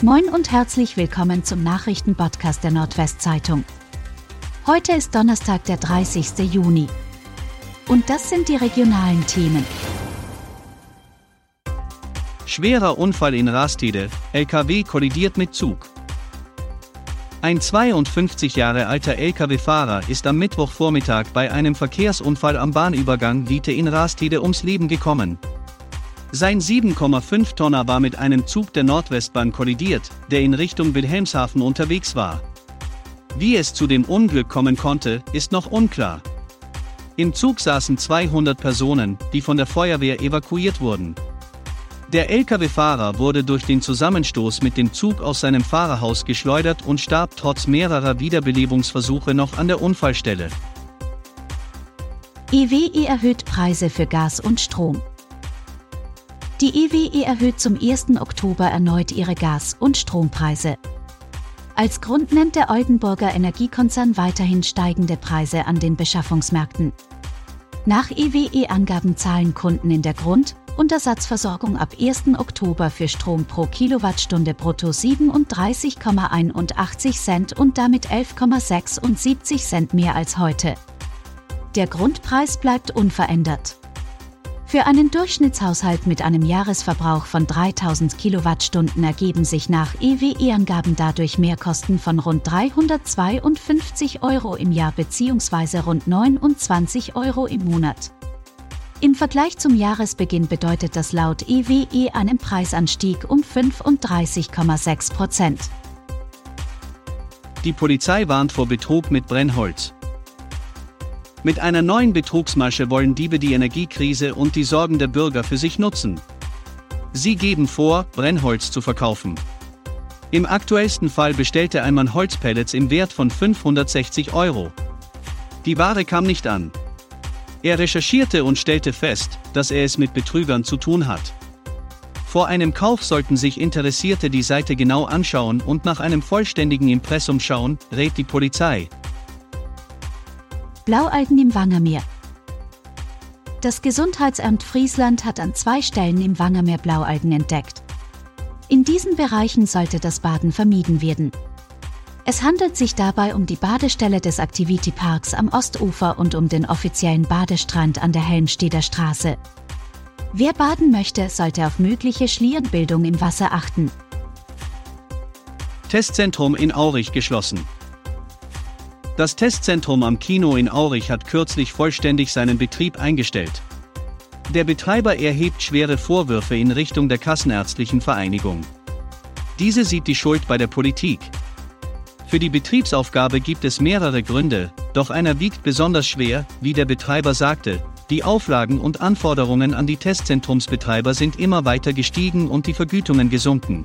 Moin und herzlich willkommen zum Nachrichtenpodcast der Nordwestzeitung. Heute ist Donnerstag, der 30. Juni. Und das sind die regionalen Themen. Schwerer Unfall in Rastede, LKW kollidiert mit Zug. Ein 52 Jahre alter Lkw-Fahrer ist am Mittwochvormittag bei einem Verkehrsunfall am Bahnübergang Wiete in Rastede ums Leben gekommen. Sein 7,5 Tonner war mit einem Zug der Nordwestbahn kollidiert, der in Richtung Wilhelmshaven unterwegs war. Wie es zu dem Unglück kommen konnte, ist noch unklar. Im Zug saßen 200 Personen, die von der Feuerwehr evakuiert wurden. Der Lkw-Fahrer wurde durch den Zusammenstoß mit dem Zug aus seinem Fahrerhaus geschleudert und starb trotz mehrerer Wiederbelebungsversuche noch an der Unfallstelle. EWE erhöht Preise für Gas und Strom. Die EWE erhöht zum 1. Oktober erneut ihre Gas- und Strompreise. Als Grund nennt der Oldenburger Energiekonzern weiterhin steigende Preise an den Beschaffungsmärkten. Nach EWE-Angaben zahlen Kunden in der Grund- und Ersatzversorgung ab 1. Oktober für Strom pro Kilowattstunde brutto 37,81 Cent und damit 11,76 Cent mehr als heute. Der Grundpreis bleibt unverändert. Für einen Durchschnittshaushalt mit einem Jahresverbrauch von 3000 Kilowattstunden ergeben sich nach EWE-Angaben dadurch Mehrkosten von rund 352 Euro im Jahr bzw. rund 29 Euro im Monat. Im Vergleich zum Jahresbeginn bedeutet das laut EWE einen Preisanstieg um 35,6 Prozent. Die Polizei warnt vor Betrug mit Brennholz. Mit einer neuen Betrugsmasche wollen Diebe die Energiekrise und die Sorgen der Bürger für sich nutzen. Sie geben vor, Brennholz zu verkaufen. Im aktuellsten Fall bestellte ein Mann Holzpellets im Wert von 560 Euro. Die Ware kam nicht an. Er recherchierte und stellte fest, dass er es mit Betrügern zu tun hat. Vor einem Kauf sollten sich Interessierte die Seite genau anschauen und nach einem vollständigen Impressum schauen, rät die Polizei. Blaualgen im Wangermeer. Das Gesundheitsamt Friesland hat an zwei Stellen im Wangermeer Blaualgen entdeckt. In diesen Bereichen sollte das Baden vermieden werden. Es handelt sich dabei um die Badestelle des Activity Parks am Ostufer und um den offiziellen Badestrand an der Helmsteder Straße. Wer baden möchte, sollte auf mögliche Schlierenbildung im Wasser achten. Testzentrum in Aurich geschlossen. Das Testzentrum am Kino in Aurich hat kürzlich vollständig seinen Betrieb eingestellt. Der Betreiber erhebt schwere Vorwürfe in Richtung der Kassenärztlichen Vereinigung. Diese sieht die Schuld bei der Politik. Für die Betriebsaufgabe gibt es mehrere Gründe, doch einer wiegt besonders schwer, wie der Betreiber sagte, die Auflagen und Anforderungen an die Testzentrumsbetreiber sind immer weiter gestiegen und die Vergütungen gesunken.